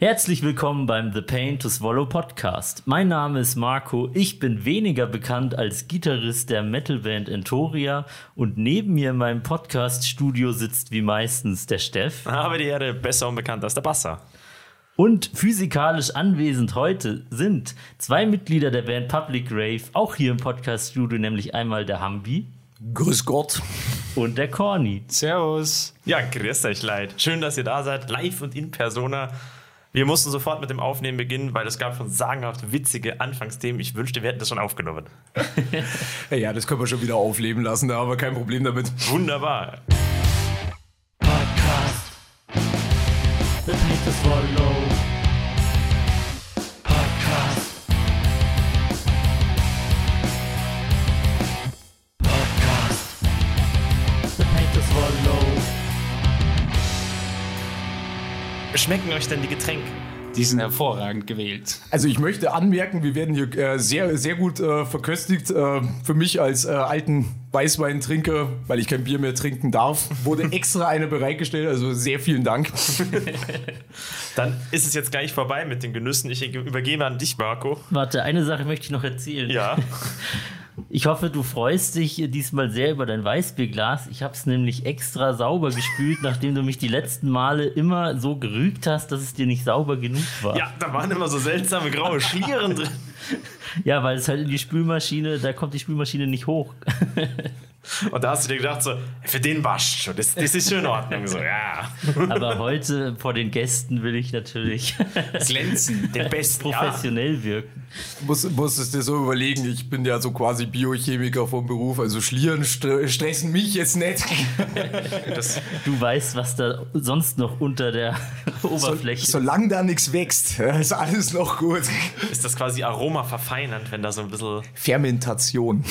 Herzlich willkommen beim The Pain to Swallow Podcast. Mein Name ist Marco. Ich bin weniger bekannt als Gitarrist der Metalband Entoria und neben mir in meinem Podcast-Studio sitzt wie meistens der Steff. Aber die Erde besser unbekannt als der Basser. Und physikalisch anwesend heute sind zwei Mitglieder der Band Public Rave, auch hier im Podcast-Studio, nämlich einmal der Hambi. Grüß Gott. Und der Corny. Servus. Ja, grüßt euch leid. Schön, dass ihr da seid, live und in Persona. Wir mussten sofort mit dem Aufnehmen beginnen, weil es gab schon sagenhaft witzige Anfangsthemen. Ich wünschte, wir hätten das schon aufgenommen. ja, das können wir schon wieder aufleben lassen, da haben wir kein Problem damit. Wunderbar. Schmecken euch denn die Getränke? Die sind hervorragend gewählt. Also ich möchte anmerken, wir werden hier äh, sehr, sehr gut äh, verköstigt. Äh, für mich als äh, alten Weißweintrinker, weil ich kein Bier mehr trinken darf, wurde extra eine bereitgestellt. Also sehr vielen Dank. Dann ist es jetzt gleich vorbei mit den Genüssen. Ich übergebe an dich, Marco. Warte, eine Sache möchte ich noch erzählen. Ja. Ich hoffe, du freust dich diesmal sehr über dein Weißbierglas. Ich habe es nämlich extra sauber gespült, nachdem du mich die letzten Male immer so gerügt hast, dass es dir nicht sauber genug war. Ja, da waren immer so seltsame graue Schlieren drin. Ja, weil es halt in die Spülmaschine, da kommt die Spülmaschine nicht hoch. Und da hast du dir gedacht, so, für den wascht schon, das, das ist schon in Ordnung. So, ja. Aber heute vor den Gästen will ich natürlich Glänzen. Der Beste. professionell wirken. Muss, muss es dir so überlegen, ich bin ja so quasi Biochemiker vom Beruf, also Schlieren st stressen mich jetzt nicht. Das, Du weißt, was da sonst noch unter der Oberfläche ist. Solange da nichts wächst, ja, ist alles noch gut. ist das quasi Aroma verfeinernd, wenn da so ein bisschen. Fermentation.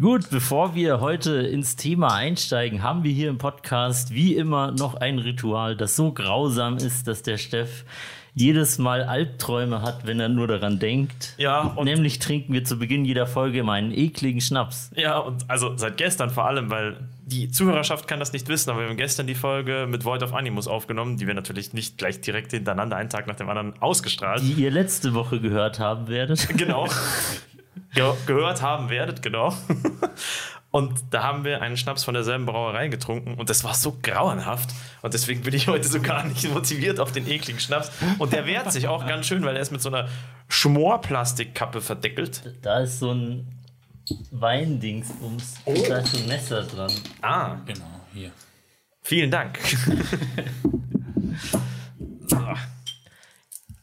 Gut, bevor wir heute ins Thema einsteigen, haben wir hier im Podcast wie immer noch ein Ritual, das so grausam ist, dass der Steff jedes Mal Albträume hat, wenn er nur daran denkt. Ja, und- Nämlich trinken wir zu Beginn jeder Folge immer einen ekligen Schnaps. Ja, und also seit gestern vor allem, weil die Zuhörerschaft kann das nicht wissen, aber wir haben gestern die Folge mit Void of Animus aufgenommen, die wir natürlich nicht gleich direkt hintereinander, einen Tag nach dem anderen, ausgestrahlt. Die ihr letzte Woche gehört haben werdet. Genau. Ge gehört haben werdet, genau. Und da haben wir einen Schnaps von derselben Brauerei getrunken und das war so grauenhaft. Und deswegen bin ich heute so gar nicht motiviert auf den ekligen Schnaps. Und der wehrt sich auch ganz schön, weil er ist mit so einer Schmorplastikkappe verdeckelt. Da ist so ein Weindingsbums. Oh. Und da ist so ein Messer dran. Ah, Genau, hier. vielen Dank.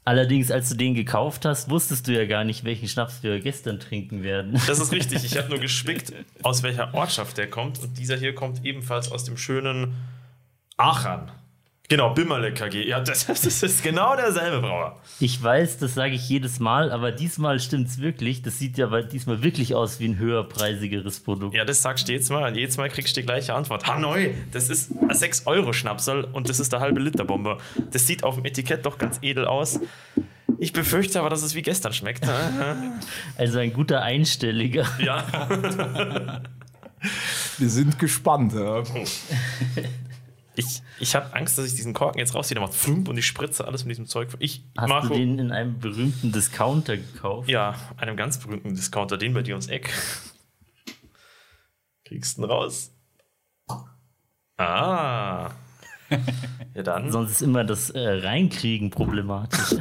Allerdings, als du den gekauft hast, wusstest du ja gar nicht, welchen Schnaps wir gestern trinken werden. Das ist richtig. Ich habe nur gespickt, aus welcher Ortschaft der kommt. Und dieser hier kommt ebenfalls aus dem schönen Aachen. Genau, Bimmerle KG. Ja, das, das ist genau derselbe Brauer. Ich weiß, das sage ich jedes Mal, aber diesmal stimmt's wirklich. Das sieht ja aber diesmal wirklich aus wie ein höherpreisigeres Produkt. Ja, das sagst du jedes Mal. Und jedes Mal kriegst du die gleiche Antwort. Hanoi, das ist ein 6-Euro-Schnapsel und das ist der halbe Liter Bombe. Das sieht auf dem Etikett doch ganz edel aus. Ich befürchte aber, dass es wie gestern schmeckt. Also ein guter Einstelliger. ja. Wir sind gespannt. Ja. Ich, ich habe Angst, dass ich diesen Korken jetzt rausziehe. Der macht flump und ich spritze alles mit diesem Zeug. Ich, Hast Marco, du den in einem berühmten Discounter gekauft? Ja, einem ganz berühmten Discounter, den bei dir ums Eck. Kriegst du raus? Ah. Ja, dann, Sonst ist immer das äh, Reinkriegen problematisch.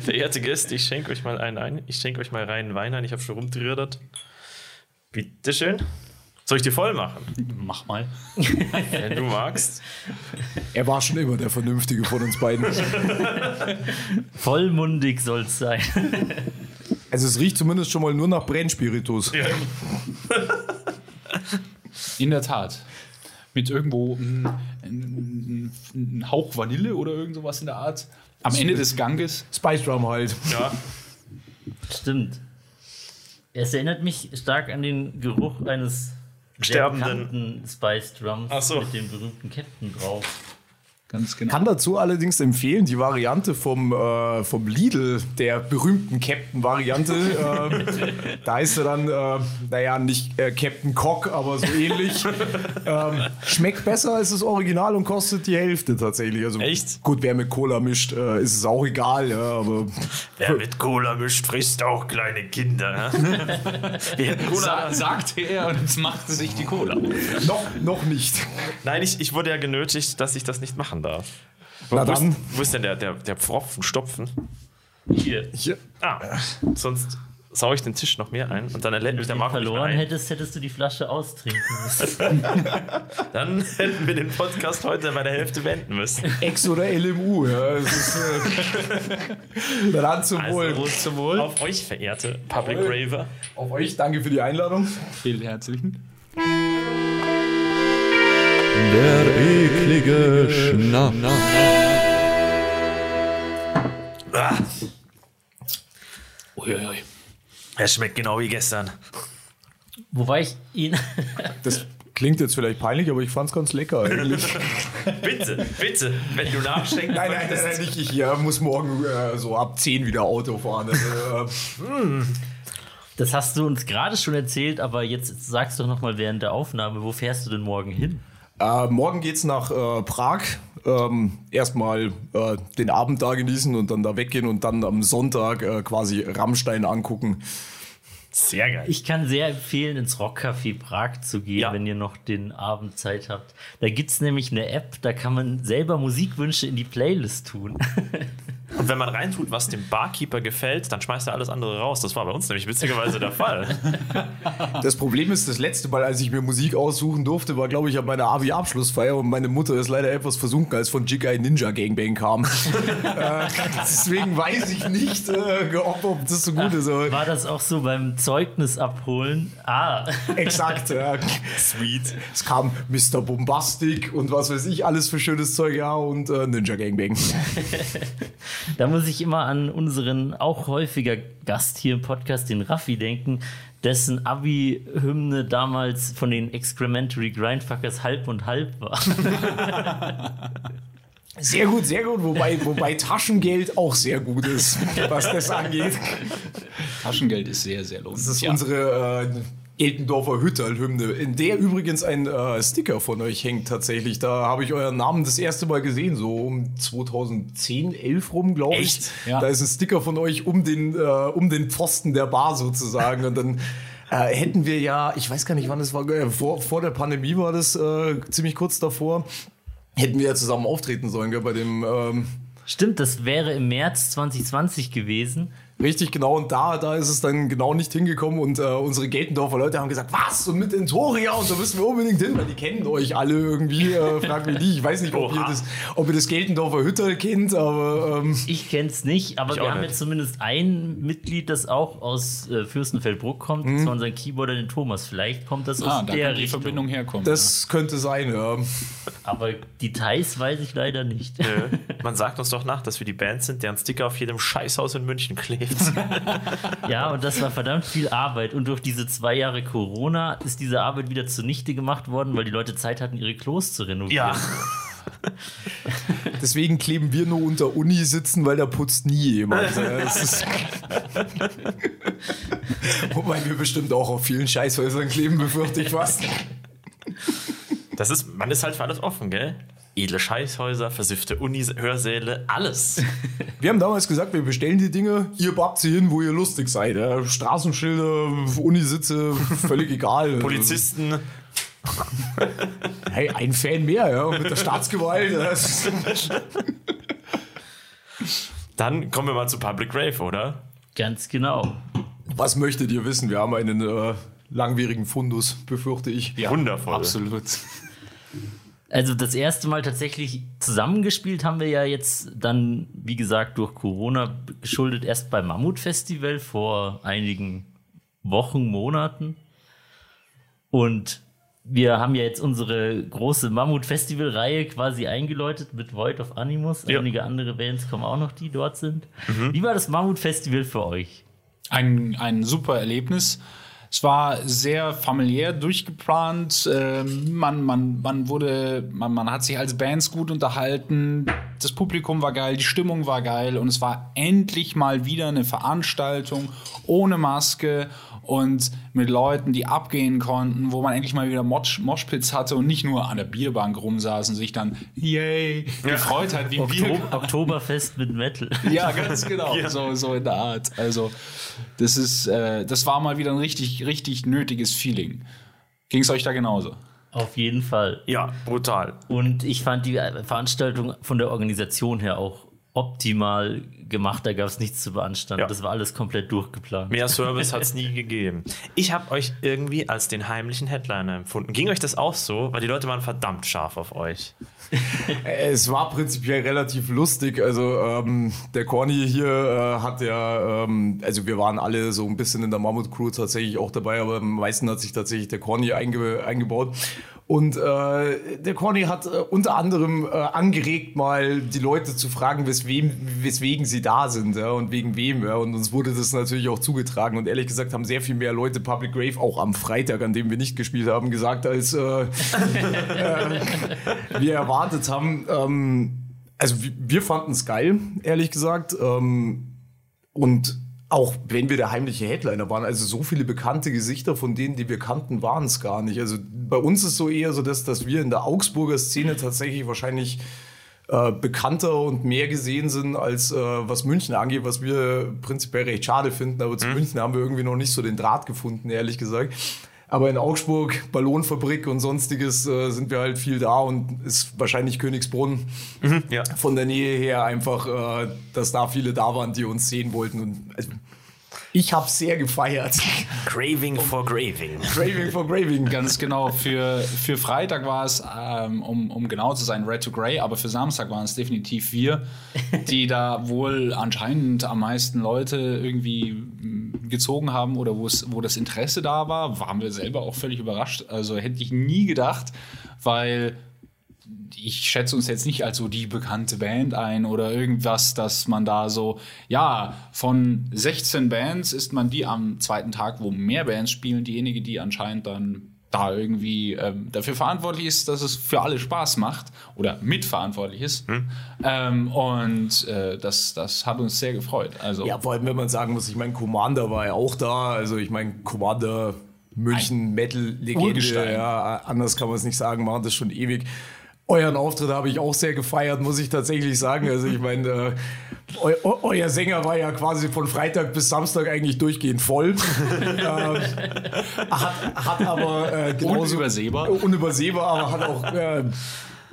verehrte Gäste, ich schenke euch mal einen ein. Ich schenke euch mal reinen Wein ein. Ich habe schon rumtrirdert. Bitteschön. Soll ich dir voll machen? Mach mal. Wenn du magst. Er war schon immer der Vernünftige von uns beiden. Vollmundig soll's sein. Also es riecht zumindest schon mal nur nach Brennspiritus. Ja. In der Tat. Mit irgendwo ein, ein, ein Hauch Vanille oder irgend sowas in der Art. Am Ende des Ganges. Spice Drum halt. ja. Stimmt. Es erinnert mich stark an den Geruch eines Sterbenden. Spice Drums so. mit dem berühmten Captain drauf. Ganz genau. Kann dazu allerdings empfehlen, die Variante vom, äh, vom Lidl, der berühmten Captain-Variante. ähm, da ist er dann, äh, naja, nicht äh, Captain Cock, aber so ähnlich. ähm, schmeckt besser als das Original und kostet die Hälfte tatsächlich. Also, Echt? Gut, wer mit Cola mischt, äh, ist es auch egal, ja, aber Wer mit Cola mischt, frisst auch kleine Kinder. hätten Cola. Sa sagte er und jetzt machte sich die Cola. noch, noch nicht. Nein, ich, ich wurde ja genötigt, dass ich das nicht machen darf. Na wo, ist, wo ist denn der, der, der Pfropfen, Stopfen? Hier. Hier. Ah, sonst saue ich den Tisch noch mehr ein und dann erlädt mich der Wenn du Marco nicht mehr verloren ein. hättest, hättest du die Flasche austrinken müssen. Dann hätten wir den Podcast heute bei der Hälfte beenden müssen. Ex oder LMU, ja. Es ist, äh, dann zum Wohl. Prost zum Wohl. Auf euch, verehrte Public Raver. Auf euch, danke für die Einladung. Vielen herzlichen. Der eklige Schnaps. Ah, Uiuiui. er schmeckt genau wie gestern. Wobei ich ihn. Das klingt jetzt vielleicht peinlich, aber ich fand's ganz lecker eigentlich. Bitte, bitte, wenn du nachschenken nein, nein, nein, nein, nicht ich. Ja, muss morgen äh, so ab 10 wieder Auto fahren. Also, äh, Das hast du uns gerade schon erzählt, aber jetzt sagst du doch noch mal während der Aufnahme, wo fährst du denn morgen hin? Äh, morgen geht's nach äh, Prag. Ähm, erstmal äh, den Abend da genießen und dann da weggehen und dann am Sonntag äh, quasi Rammstein angucken. Sehr geil. Ich kann sehr empfehlen, ins Rockcafé Prag zu gehen, Ja. wenn ihr noch den Abend Zeit habt. Da gibt es nämlich eine App, da kann man selber Musikwünsche in die Playlist tun. Und wenn man reintut, was dem Barkeeper gefällt, dann schmeißt er alles andere raus. Das war bei uns nämlich witzigerweise der Fall. Das Problem ist, das letzte Mal, als ich mir Musik aussuchen durfte, war, glaube ich, an meiner Abi-Abschlussfeier und meine Mutter ist leider etwas versunken, als von Jigai Ninja Gangbang kam. äh, deswegen weiß ich nicht, äh, ob, ob das so gut ist. Aber War das auch so beim Zeugnis abholen? Ah, exakt. Ja. Sweet. Es kam Mr. Bombastic und was weiß ich, alles für schönes Zeug, ja, und äh, Ninja Gangbang. da muss ich immer an unseren auch häufiger Gast hier im Podcast, den Raffi, denken, dessen Abi-Hymne damals von den Excrementary Grindfuckers halb und halb war. Sehr gut, sehr gut, wobei, wobei Taschengeld auch sehr gut ist, was das angeht. Taschengeld ist sehr, sehr lohnend. Das ist unsere äh, Geltendorfer Hütterl-Hymne, in der übrigens ein äh, Sticker von euch hängt tatsächlich. Da habe ich euren Namen das erste Mal gesehen, so um 2010, 11 rum, glaube ich. Echt? Ja. Da ist ein Sticker von euch um den, äh, um den Pfosten der Bar sozusagen. Und dann äh, hätten wir ja, ich weiß gar nicht, wann das war, äh, vor, vor der Pandemie war das äh, ziemlich kurz davor, hätten wir ja zusammen auftreten sollen gell, bei dem... Ähm, Stimmt, das wäre im März 2020 gewesen. Richtig, genau. Und da, da ist es dann genau nicht hingekommen. Und äh, unsere Geltendorfer Leute haben gesagt, was? Und mit Entoria? Und da müssen wir unbedingt hin, weil die kennen euch alle irgendwie. Äh, frag mich nicht. Ich weiß nicht, ob ihr, das, ob ihr das Geltendorfer Hütterl kennt, aber ähm, Ich kenne es nicht, aber wir auch haben nicht. jetzt zumindest ein Mitglied, das auch aus äh, Fürstenfeldbruck kommt. Das war unser Keyboarder, den Thomas. Vielleicht kommt das aus Ah, da der die Richtung. Verbindung herkommen. das könnte sein. Ja. Aber Details weiß ich leider nicht. Nö. Man sagt uns doch nach, dass wir die Band sind, deren Sticker auf jedem Scheißhaus in München klebt. Ja, und das war verdammt viel Arbeit. Und durch diese zwei Jahre Corona ist diese Arbeit wieder zunichte gemacht worden, weil die Leute Zeit hatten, ihre Klos zu renovieren. ja. Deswegen kleben wir nur unter Uni sitzen, weil da putzt nie jemand. Wobei wir bestimmt auch auf vielen Scheißhäusern kleben, befürchte ich fast. Das ist, man ist halt für alles offen, gell? Edle Scheißhäuser, versiffte Uni-Hörsäle, alles. Wir haben damals gesagt, wir bestellen die Dinge, ihr babbt sie hin, wo ihr lustig seid. Ja. Straßenschilder, Unisitze, völlig egal. Polizisten. Hey, ein Fan mehr, ja, mit der Staatsgewalt. Dann kommen wir mal zu Public Rave, oder? Ganz genau. Was möchtet ihr wissen? Wir haben einen äh, langwierigen Fundus, befürchte ich. ja, wundervoll. Absolut. Also das erste Mal tatsächlich zusammengespielt haben wir ja jetzt dann, wie gesagt, durch Corona geschuldet erst beim Mammut-Festival vor einigen Wochen, Monaten. Und wir haben ja jetzt unsere große Mammut-Festival-Reihe quasi eingeläutet mit Void of Animus. Ja. Einige andere Bands kommen auch noch, die dort sind. Wie war das Mammut-Festival für euch? Ein, ein super Erlebnis. Es war sehr familiär durchgeplant. Ähm, man, man, man wurde, man, man hat sich als Bands gut unterhalten. Das Publikum war geil, die Stimmung war geil und es war endlich mal wieder eine Veranstaltung ohne Maske und mit Leuten, die abgehen konnten, wo man endlich mal wieder Mosh, Moshpits hatte und nicht nur an der Bierbank rumsaß und sich dann yay gefreut hat wie ein Bier. Oktober, Oktoberfest mit Metal. Ja, ganz genau. So, so in der Art. Also, das ist, äh, das war mal wieder ein richtig, richtig nötiges Feeling. Ging es euch da genauso? Auf jeden Fall. Ja, brutal. Und ich fand die Veranstaltung von der Organisation her auch optimal gemacht. Da gab es nichts zu beanstanden. Ja. Das war alles komplett durchgeplant. Mehr Service hat es nie gegeben. Ich habe euch irgendwie als den heimlichen Headliner empfunden. Ging euch das auch so? Weil die Leute waren verdammt scharf auf euch. Es war prinzipiell relativ lustig. Also ähm, der Corny hier äh, hat ja, ähm, also wir waren alle so ein bisschen in der Mammut Crew tatsächlich auch dabei, aber am meisten hat sich tatsächlich der Corny einge eingebaut. Und äh, der Corny hat äh, unter anderem äh, angeregt, mal die Leute zu fragen, weswegen, weswegen sie da sind ja, und wegen wem. Ja. Und uns wurde das natürlich auch zugetragen. Und ehrlich gesagt haben sehr viel mehr Leute Public Grave auch am Freitag, an dem wir nicht gespielt haben, gesagt, als äh, äh, wir erwartet haben. Ähm, also wir, wir fanden es geil, ehrlich gesagt. Ähm, und auch wenn wir der heimliche Headliner waren, also so viele bekannte Gesichter von denen, die wir kannten, waren es gar nicht. Also bei uns ist so eher so, dass, dass wir in der Augsburger Szene tatsächlich wahrscheinlich äh, bekannter und mehr gesehen sind, als äh, was München angeht, was wir prinzipiell recht schade finden. Aber zu München haben wir irgendwie noch nicht so den Draht gefunden, ehrlich gesagt. Aber in Augsburg, Ballonfabrik und sonstiges äh, sind wir halt viel da und ist wahrscheinlich Königsbrunn Ja. von der Nähe her einfach, äh, dass da viele da waren, die uns sehen wollten. Und also, ich habe sehr gefeiert. Craving for Graving. Craving for Graving. Ganz genau. Für, für Freitag war es, ähm, um, um genau zu sein, Red to Grey, aber für Samstag waren es definitiv wir, die da wohl anscheinend am meisten Leute irgendwie mm, gezogen haben oder wo es, wo das Interesse da war, waren wir selber auch völlig überrascht. Also hätte ich nie gedacht, weil ich schätze uns jetzt nicht als so die bekannte Band ein oder irgendwas, dass man da so, ja, von 16 Bands ist man die am zweiten Tag, wo mehr Bands spielen, diejenige, die anscheinend dann da irgendwie ähm, dafür verantwortlich ist, dass es für alle Spaß macht oder mitverantwortlich ist. Ähm, und äh, das, das hat uns sehr gefreut. Also Ja, vor allem, wenn man sagen muss, ich meine, Commander war ja auch da. Also ich meine, Commander München Metal-Legende. Urgestein. Ja, anders kann man es nicht sagen, machen das schon ewig. Euren Auftritt habe ich auch sehr gefeiert, muss ich tatsächlich sagen. Also ich meine, äh, eu, eu, euer Sänger war ja quasi von Freitag bis Samstag eigentlich durchgehend voll. ähm, hat, hat aber äh, genauso Unübersehbar. unübersehbar, aber hat auch äh,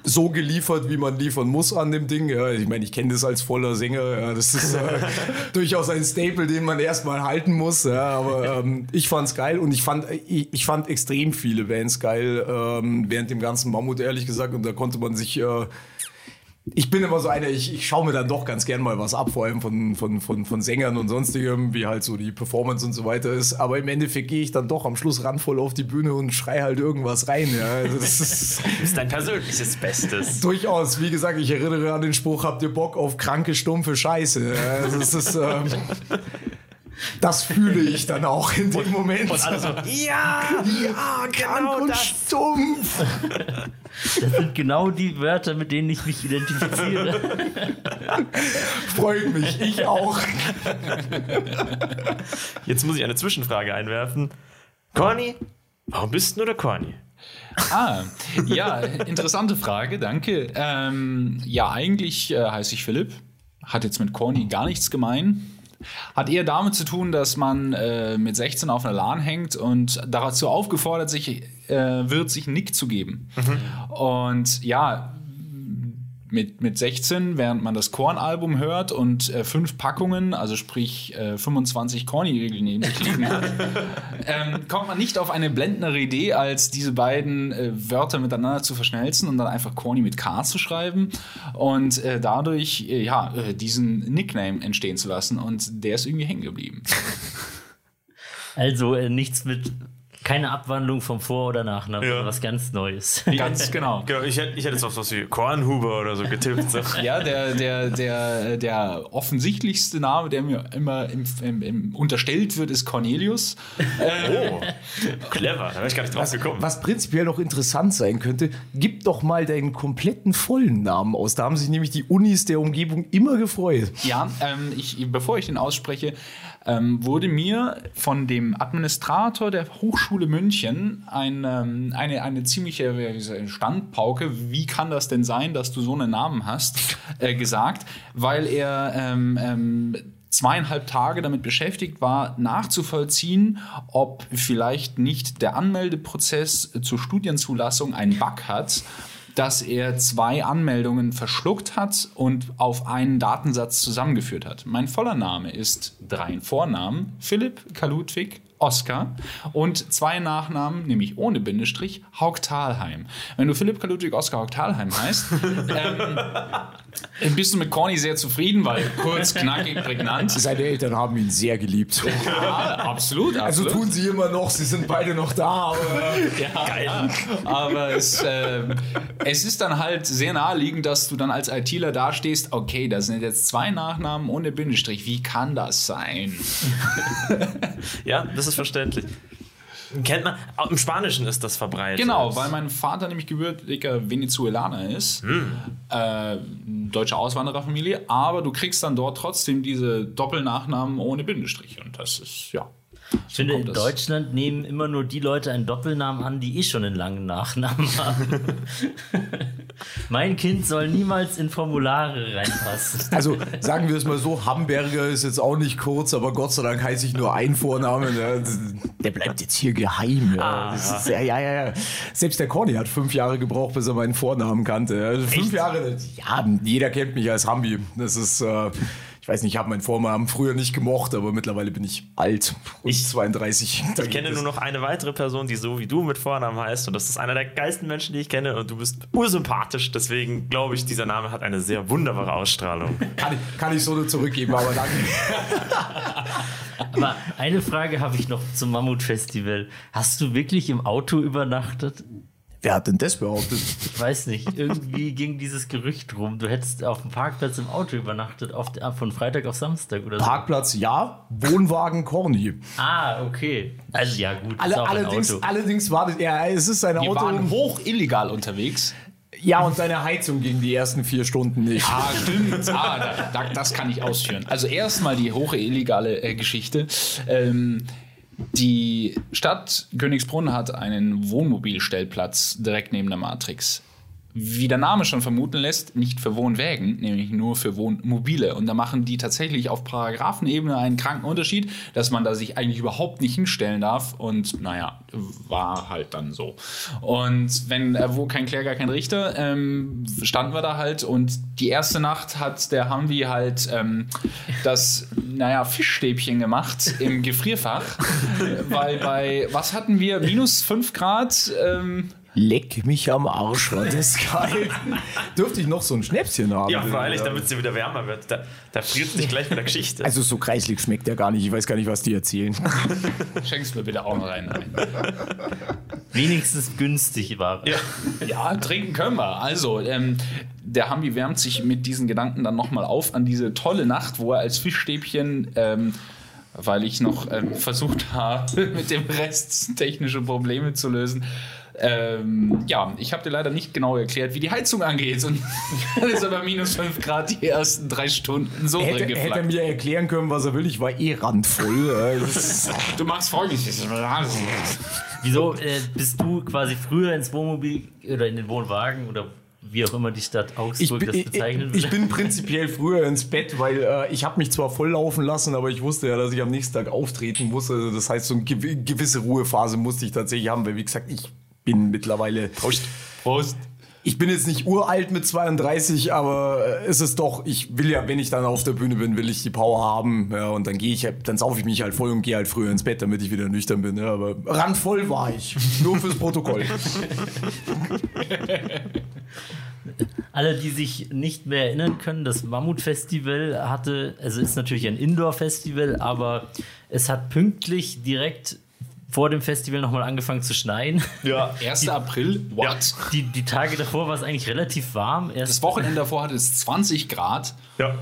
so geliefert, wie man liefern muss an dem Ding. Ja, ich meine, ich kenne das als voller Sänger. Ja, das ist äh, durchaus ein Staple, den man erstmal halten muss. Ja, aber ähm, ich fand's geil und ich fand, ich, ich fand extrem viele Bands geil ähm, während dem ganzen Mammut, ehrlich gesagt. Und da konnte man sich äh, ich bin immer so einer, ich, ich schaue mir dann doch ganz gern mal was ab, vor allem von, von, von, von Sängern und sonstigem, wie halt so die Performance und so weiter ist. Aber im Endeffekt gehe ich dann doch am Schluss randvoll auf die Bühne und schrei halt irgendwas rein. Ja. Also das ist dein persönliches Bestes. durchaus, wie gesagt, ich erinnere an den Spruch, habt ihr Bock auf kranke, stumpfe Scheiße? Ja, Also das ist, ähm, das fühle ich dann auch in dem Moment. Und alle so, ja, ja, krank genau und das. stumpf. Das sind genau die Wörter, mit denen ich mich identifiziere. Freut mich, ich auch. Jetzt muss ich eine Zwischenfrage einwerfen. Corny, warum bist du der Corny? Ah, ja, interessante Frage, danke. Ähm, ja, eigentlich äh, heiße ich Philipp, hat jetzt mit Corny gar nichts gemein. Hat eher damit zu tun, dass man äh, mit 16 auf einer LAN hängt und dazu aufgefordert sich, äh, wird, sich einen Nick zu geben. Und ja, mit, mit 16, während man das Korn-Album hört und äh, fünf Packungen, also sprich äh, 25 Corny-Riegel neben sich liegen hat, ähm, kommt man nicht auf eine blendendere Idee, als diese beiden äh, Wörter miteinander zu verschmelzen und dann einfach Corny mit K zu schreiben und äh, dadurch äh, ja, äh, diesen Nickname entstehen zu lassen und der ist irgendwie hängen geblieben. Also äh, nichts mit Keine Abwandlung vom Vor- oder Nachnamen, Ja. sondern was ganz Neues. Ganz genau. Genau, ich hätte, ich hätte jetzt auf was wie Kornhuber oder so getippt. So. Ja, der, der, der, der offensichtlichste Name, der mir immer im, im, im unterstellt wird, ist Cornelius. Oh, clever, da wäre ich gar nicht drauf gekommen. Was prinzipiell noch interessant sein könnte, gib doch mal deinen kompletten vollen Namen aus. Da haben sich nämlich die Unis der Umgebung immer gefreut. Ja, ähm, ich, bevor ich den ausspreche, ähm, wurde mir von dem Administrator der Hochschule München ein, ähm, eine, eine ziemliche Standpauke, wie kann das denn sein, dass du so einen Namen hast, äh, gesagt, weil er ähm, ähm, zweieinhalb Tage damit beschäftigt war, nachzuvollziehen, ob vielleicht nicht der Anmeldeprozess zur Studienzulassung einen Bug hat, dass er zwei Anmeldungen verschluckt hat und auf einen Datensatz zusammengeführt hat. Mein voller Name ist drei Vornamen, Philipp Kaludwig Oskar und zwei Nachnamen, nämlich ohne Bindestrich, Haug-Talheim. Wenn du Philipp Kaludwig Oskar Haug-Talheim heißt, ähm, bist du mit Corny sehr zufrieden, weil kurz, knackig, prägnant. Seine Eltern haben ihn sehr geliebt. Ja, absolut, Also absolut. tun sie immer noch, sie sind beide noch da. Aber Ja, Geil. Aber es, ähm, es ist dann halt sehr naheliegend, dass du dann als ITler dastehst, okay, da sind jetzt zwei Nachnamen ohne Bindestrich. Wie kann das sein? Ja, das ist verständlich. Kennt man, auch im Spanischen ist das verbreitet. Genau, weil mein Vater nämlich gebürtiger Venezuelaner ist, äh, deutsche Auswandererfamilie, aber du kriegst dann dort trotzdem diese Doppelnachnamen ohne Bindestrich. Und das ist, ja. Ich finde, in. Deutschland nehmen immer nur die Leute einen Doppelnamen an, die eh schon einen langen Nachnamen haben. mein Kind soll niemals in Formulare reinpassen. Also sagen wir es mal so, Hamburger ist jetzt auch nicht kurz, aber Gott sei Dank heiße ich nur ein Vornamen. ja. Der bleibt jetzt hier geheim. Ja, das ist, ja, ja, ja. Selbst der Corny hat fünf Jahre gebraucht, bis er meinen Vornamen kannte. Also fünf Jahre, ja, jeder kennt mich als Hambi. Das ist, äh, ich weiß nicht, ich habe meinen Vornamen früher nicht gemocht, aber mittlerweile bin ich alt und Ich- 32. Da Ich kenne nur noch eine weitere Person, die so wie du mit Vornamen heißt. Und das ist einer der geilsten Menschen, die ich kenne. Und du bist ursympathisch. Deswegen glaube ich, dieser Name hat eine sehr wunderbare Ausstrahlung. kann, ich, kann ich so nur zurückgeben, aber danke. Aber eine Frage habe ich noch zum Mammutfestival. Hast du wirklich im Auto übernachtet? Wer hat denn das behauptet? Ich weiß nicht. Irgendwie ging dieses Gerücht rum. Du hättest auf dem Parkplatz im Auto übernachtet, auf, von Freitag auf Samstag oder so. Parkplatz ja, Wohnwagen Corny. Ah, okay. Also ja, gut. Alle, auch ein allerdings, Auto. allerdings war das, ja, es ist ein Wir Auto. waren hoch illegal unterwegs. Ja, und seine Heizung ging die ersten vier Stunden nicht. Ah, stimmt. Ah, da, da, das kann ich ausführen. Also erstmal die hohe illegale äh, Geschichte. Ähm, die Stadt Königsbrunn hat einen Wohnmobilstellplatz direkt neben der Matrix. Wie der Name schon vermuten lässt, nicht für Wohnwägen, nämlich nur für Wohnmobile. Und da machen die tatsächlich auf Paragraphenebene einen kranken Unterschied, dass man da sich eigentlich überhaupt nicht hinstellen darf. Und naja, war halt dann so. Und wenn, äh, wo kein Kläger, kein Richter, ähm, standen wir da halt. Und die erste Nacht hat der Humvee halt ähm, das, naja, Fischstäbchen gemacht im Gefrierfach. weil bei, was hatten wir? Minus 5 Grad. Ähm, Leck mich am Arsch, war das geil. Dürfte ich noch so ein Schnäpschen haben? Ja, freilich, damit es dir wieder wärmer wird. Da, da friert es dich gleich mit der Geschichte. Also so kreislig schmeckt der gar nicht. Ich weiß gar nicht, was die erzählen. schenkst mir bitte auch noch einen ein. Wenigstens günstig war. ja. Ja, trinken können wir. Also, ähm, der Hambi wärmt sich mit diesen Gedanken dann nochmal auf an diese tolle Nacht, wo er als Fischstäbchen, ähm, weil ich noch ähm, versucht habe, mit dem Rest technische Probleme zu lösen. Ähm, ja, ich habe dir leider nicht genau erklärt, wie die Heizung angeht. Und dann ist aber minus 5 Grad die ersten drei Stunden so drin Hätte, hätte er geflackt. mir erklären können, was er will. Ich war eh randvoll. Du machst folgendes. Wieso äh, bist du quasi früher ins Wohnmobil oder in den Wohnwagen oder wie auch immer die Stadt Augsburg bin, das ich, bezeichnen will? ich bin prinzipiell früher ins Bett, weil äh, ich habe mich zwar voll laufen lassen, aber ich wusste ja, dass ich am nächsten Tag auftreten muss. Also das heißt, so eine gew- gewisse Ruhephase musste ich tatsächlich haben, weil wie gesagt, ich bin mittlerweile. Prost. Prost. Ich bin jetzt nicht uralt mit 32, aber äh, es ist doch, ich will ja, wenn ich dann auf der Bühne bin, will ich die Power haben. Ja, und dann gehe ich, dann saufe ich mich halt voll und gehe halt früher ins Bett, damit ich wieder nüchtern bin. Ja, aber randvoll war ich. Nur fürs Protokoll. Alle, die sich nicht mehr erinnern können, das Mammut-Festival hatte, also ist natürlich ein Indoor-Festival, aber es hat pünktlich direkt vor dem Festival nochmal angefangen zu schneien. Ja. 1. April, what? Die, die Tage davor war es eigentlich relativ warm. Erst Das Wochenende davor hatte es 20 Grad ja.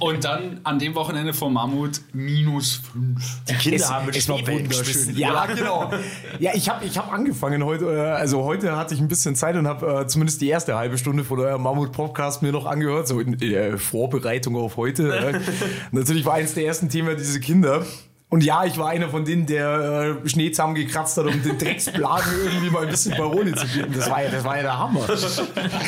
und dann an dem Wochenende vom Mammut minus 5. Die Kinder haben mit es war Schneebällen wunderschön. geschmissen. Ja, genau. Ja, ich habe ich hab angefangen heute, äh, also heute hatte ich ein bisschen Zeit und habe äh, zumindest die erste halbe Stunde von eurem Mammut-Podcast mir noch angehört, so in äh, Vorbereitung auf heute. Äh. Natürlich war eines der ersten Themen diese Kinder. Und ja, ich war einer von denen, der äh, Schnee zusammengekratzt hat, um den Drecksplagen irgendwie mal ein bisschen Paroli zu bieten. Das war ja, das war ja der Hammer.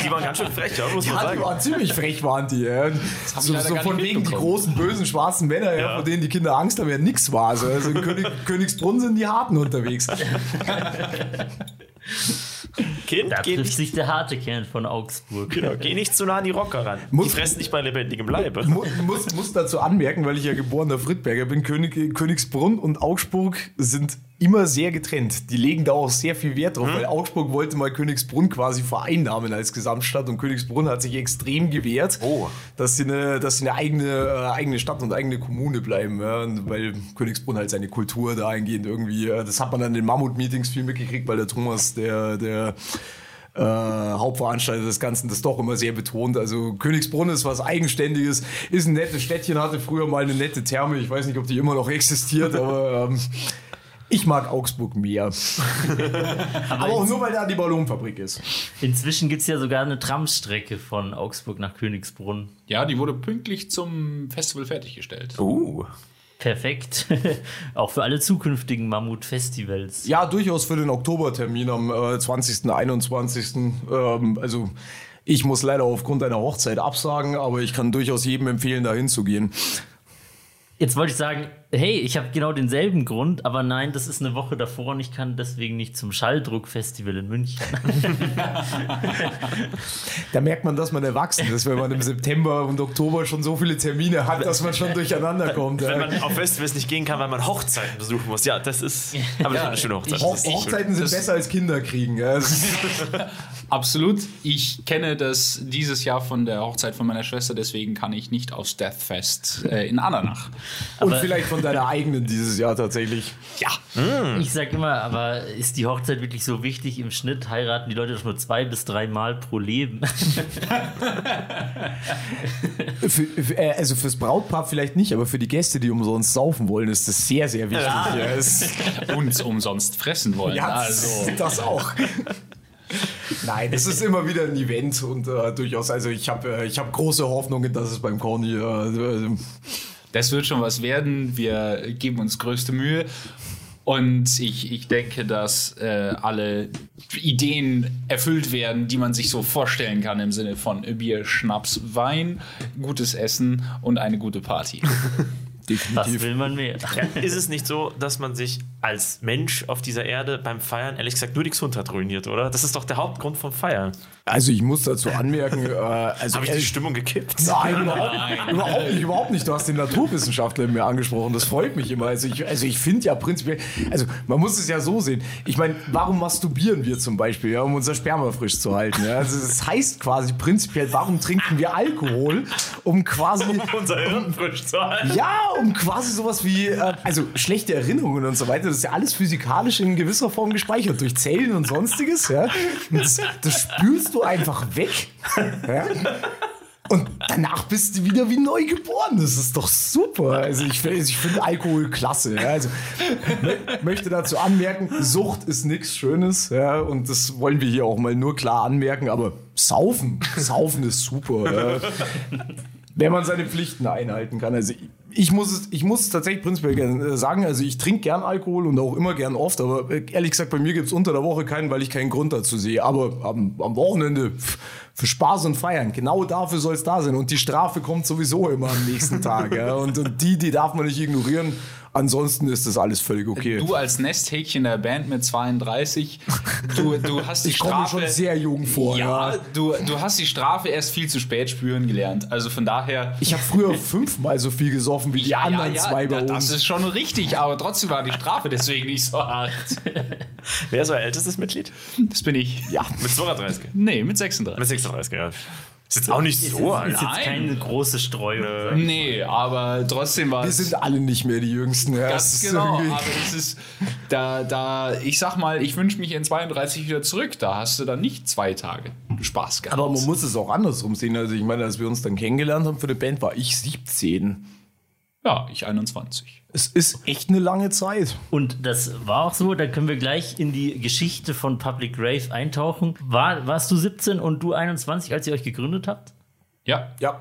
Die waren ganz schön frech, ja, muss man Ja, die sagen. waren ziemlich frech, waren die. Ja. So, so von wegen die großen, bösen, schwarzen Männer, ja. Vor denen die Kinder Angst haben, ja nix war. Also, also in König, Königsbrunn sind die Harten unterwegs. Kind, da geh trifft nicht, sich der harte Kern von Augsburg. genau, geh nicht zu nah an die Rocker ran. Muss- die fressen dich bei lebendigem Leibe. Mu muss, muss dazu anmerken, weil ich ja geborener Friedberger bin, König, Königsbrunn und Augsburg sind immer sehr getrennt. Die legen da auch sehr viel Wert drauf, weil Augsburg wollte mal Königsbrunn quasi vereinnahmen als Gesamtstadt und Königsbrunn hat sich extrem gewehrt, Oh. dass sie eine, dass sie eine eigene, äh, eigene Stadt und eigene Kommune bleiben, ja, weil Königsbrunn halt seine Kultur dahingehend irgendwie, äh, das hat man dann in den Mammut-Meetings viel mitgekriegt, weil der Thomas, der, der äh, Hauptveranstalter des Ganzen das doch immer sehr betont. Also Königsbrunn ist was Eigenständiges, ist ein nettes Städtchen, hatte früher mal eine nette Therme. Ich weiß nicht, ob die immer noch existiert, aber ähm, ich mag Augsburg mehr. aber auch nur, weil da die Ballonfabrik ist. Inzwischen gibt es ja sogar eine Tramstrecke von Augsburg nach Königsbrunn. Ja, die wurde pünktlich zum Festival fertiggestellt. Uh. Perfekt. Auch für alle zukünftigen Mammut-Festivals. Ja, durchaus für den Oktobertermin am äh, 20., 21. Ähm, also ich muss leider aufgrund einer Hochzeit absagen, aber ich kann durchaus jedem empfehlen, da hinzugehen. Jetzt wollte ich sagen, hey, ich habe genau denselben Grund, aber nein, das ist eine Woche davor und ich kann deswegen nicht zum Schalldruck-Festival in München. Da merkt man, dass man erwachsen ist, wenn man im September und Oktober schon so viele Termine hat, dass man schon durcheinander kommt. Wenn Ja. man auf Festivals nicht gehen kann, weil man Hochzeiten besuchen muss. Ja, das ist. Aber das ist eine schöne Hochzeit. Ist Hochzeiten sind das- besser als Kinder kriegen. Ja. Absolut. Ich kenne das dieses Jahr von der Hochzeit von meiner Schwester, deswegen kann ich nicht aufs Deathfest äh, in Andernach. Und vielleicht von deiner eigenen dieses Jahr tatsächlich. Ja. Ich sag immer, aber ist die Hochzeit wirklich so wichtig? Im Schnitt heiraten die Leute doch nur zwei bis drei Mal pro Leben. Für, für, äh, also fürs Brautpaar vielleicht nicht, aber für die Gäste, die umsonst saufen wollen, ist das sehr, sehr wichtig. Ja, Uns umsonst fressen wollen. ja also. das, das auch. Nein, es ist immer wieder ein Event und äh, durchaus, also ich habe äh, ich hab große Hoffnungen, dass es beim Corny äh, äh, Das wird schon was werden. Wir geben uns größte Mühe. Und ich, ich denke, dass äh, alle Ideen erfüllt werden, die man sich so vorstellen kann im Sinne von Bier, Schnaps, Wein, gutes Essen und eine gute Party. Was will man mehr? Ist es nicht so, dass man sich als Mensch auf dieser Erde beim Feiern ehrlich gesagt nur die Gesundheit ruiniert, oder? Das ist doch der Hauptgrund vom Feiern. Also ich muss dazu anmerken, äh, also Habe ich die Stimmung gekippt? Nein, überhaupt, überhaupt nicht, überhaupt nicht. Du hast den Naturwissenschaftler in mir angesprochen. Das freut mich immer. Also ich, also ich finde ja prinzipiell, also man muss es ja so sehen. Ich meine, warum masturbieren wir zum Beispiel, ja, um unser Sperma frisch zu halten? Ja? Also das heißt quasi prinzipiell, warum trinken wir Alkohol, um quasi Unser Hirn frisch zu halten. ja, um quasi sowas wie, äh, also schlechte Erinnerungen und so weiter, das ist ja alles physikalisch in gewisser Form gespeichert, durch Zellen und sonstiges, ja. Und das, das spülst du einfach weg. Ja? Und danach bist du wieder wie neu geboren. Das ist doch super. Also ich, finde- ich finde Alkohol klasse. Ja. Also mö- möchte dazu anmerken, Sucht ist nichts Schönes. Ja. Und das wollen wir hier auch mal nur klar anmerken. Aber Saufen, Saufen ist super. Ja wenn man seine Pflichten einhalten kann. Also ich, ich muss es, ich muss tatsächlich prinzipiell äh, sagen, also ich trinke gern Alkohol und auch immer gern oft, aber äh, ehrlich gesagt, bei mir gibt es unter der Woche keinen, weil ich keinen Grund dazu sehe. Aber am, am Wochenende für Spaß und Feiern, genau dafür soll es da sein. Und die Strafe kommt sowieso immer am nächsten Tag. Ja. Und, und die, die darf man nicht ignorieren. Ansonsten ist das alles völlig okay. Du als Nesthäkchen der Band mit 32, du, du hast die ich Strafe. schon sehr jung vor. ja, Ja. Du, du hast die Strafe erst viel zu spät spüren gelernt. Also von daher. Ich habe früher fünfmal so viel gesoffen wie die anderen zwei bei uns. Das ist schon richtig, aber trotzdem war die Strafe deswegen nicht so hart. Wer ist euer ältestes Mitglied? Das bin ich. ja. Mit 32. Nee, mit 36. Mit 36, ja. Ist jetzt auch nicht so ist, alt. ist jetzt Nein. keine große Streuung. ich. Nee, aber trotzdem war Wir es. sind alle nicht mehr die Jüngsten. Ja, Ganz ist genau, aber es ist, da, da, ich sag mal, ich wünsche mich in 32 wieder zurück. Da hast du dann nicht zwei Tage Spaß gehabt. Aber man muss es auch andersrum sehen. Also ich meine, als wir uns dann kennengelernt haben für die Band, war ich 17. ja, ich 21. Es ist echt eine lange Zeit. Und das war auch so, da können wir gleich in die Geschichte von Public Grave eintauchen. War, warst du 17 und du 21, als ihr euch gegründet habt? Ja, Ja.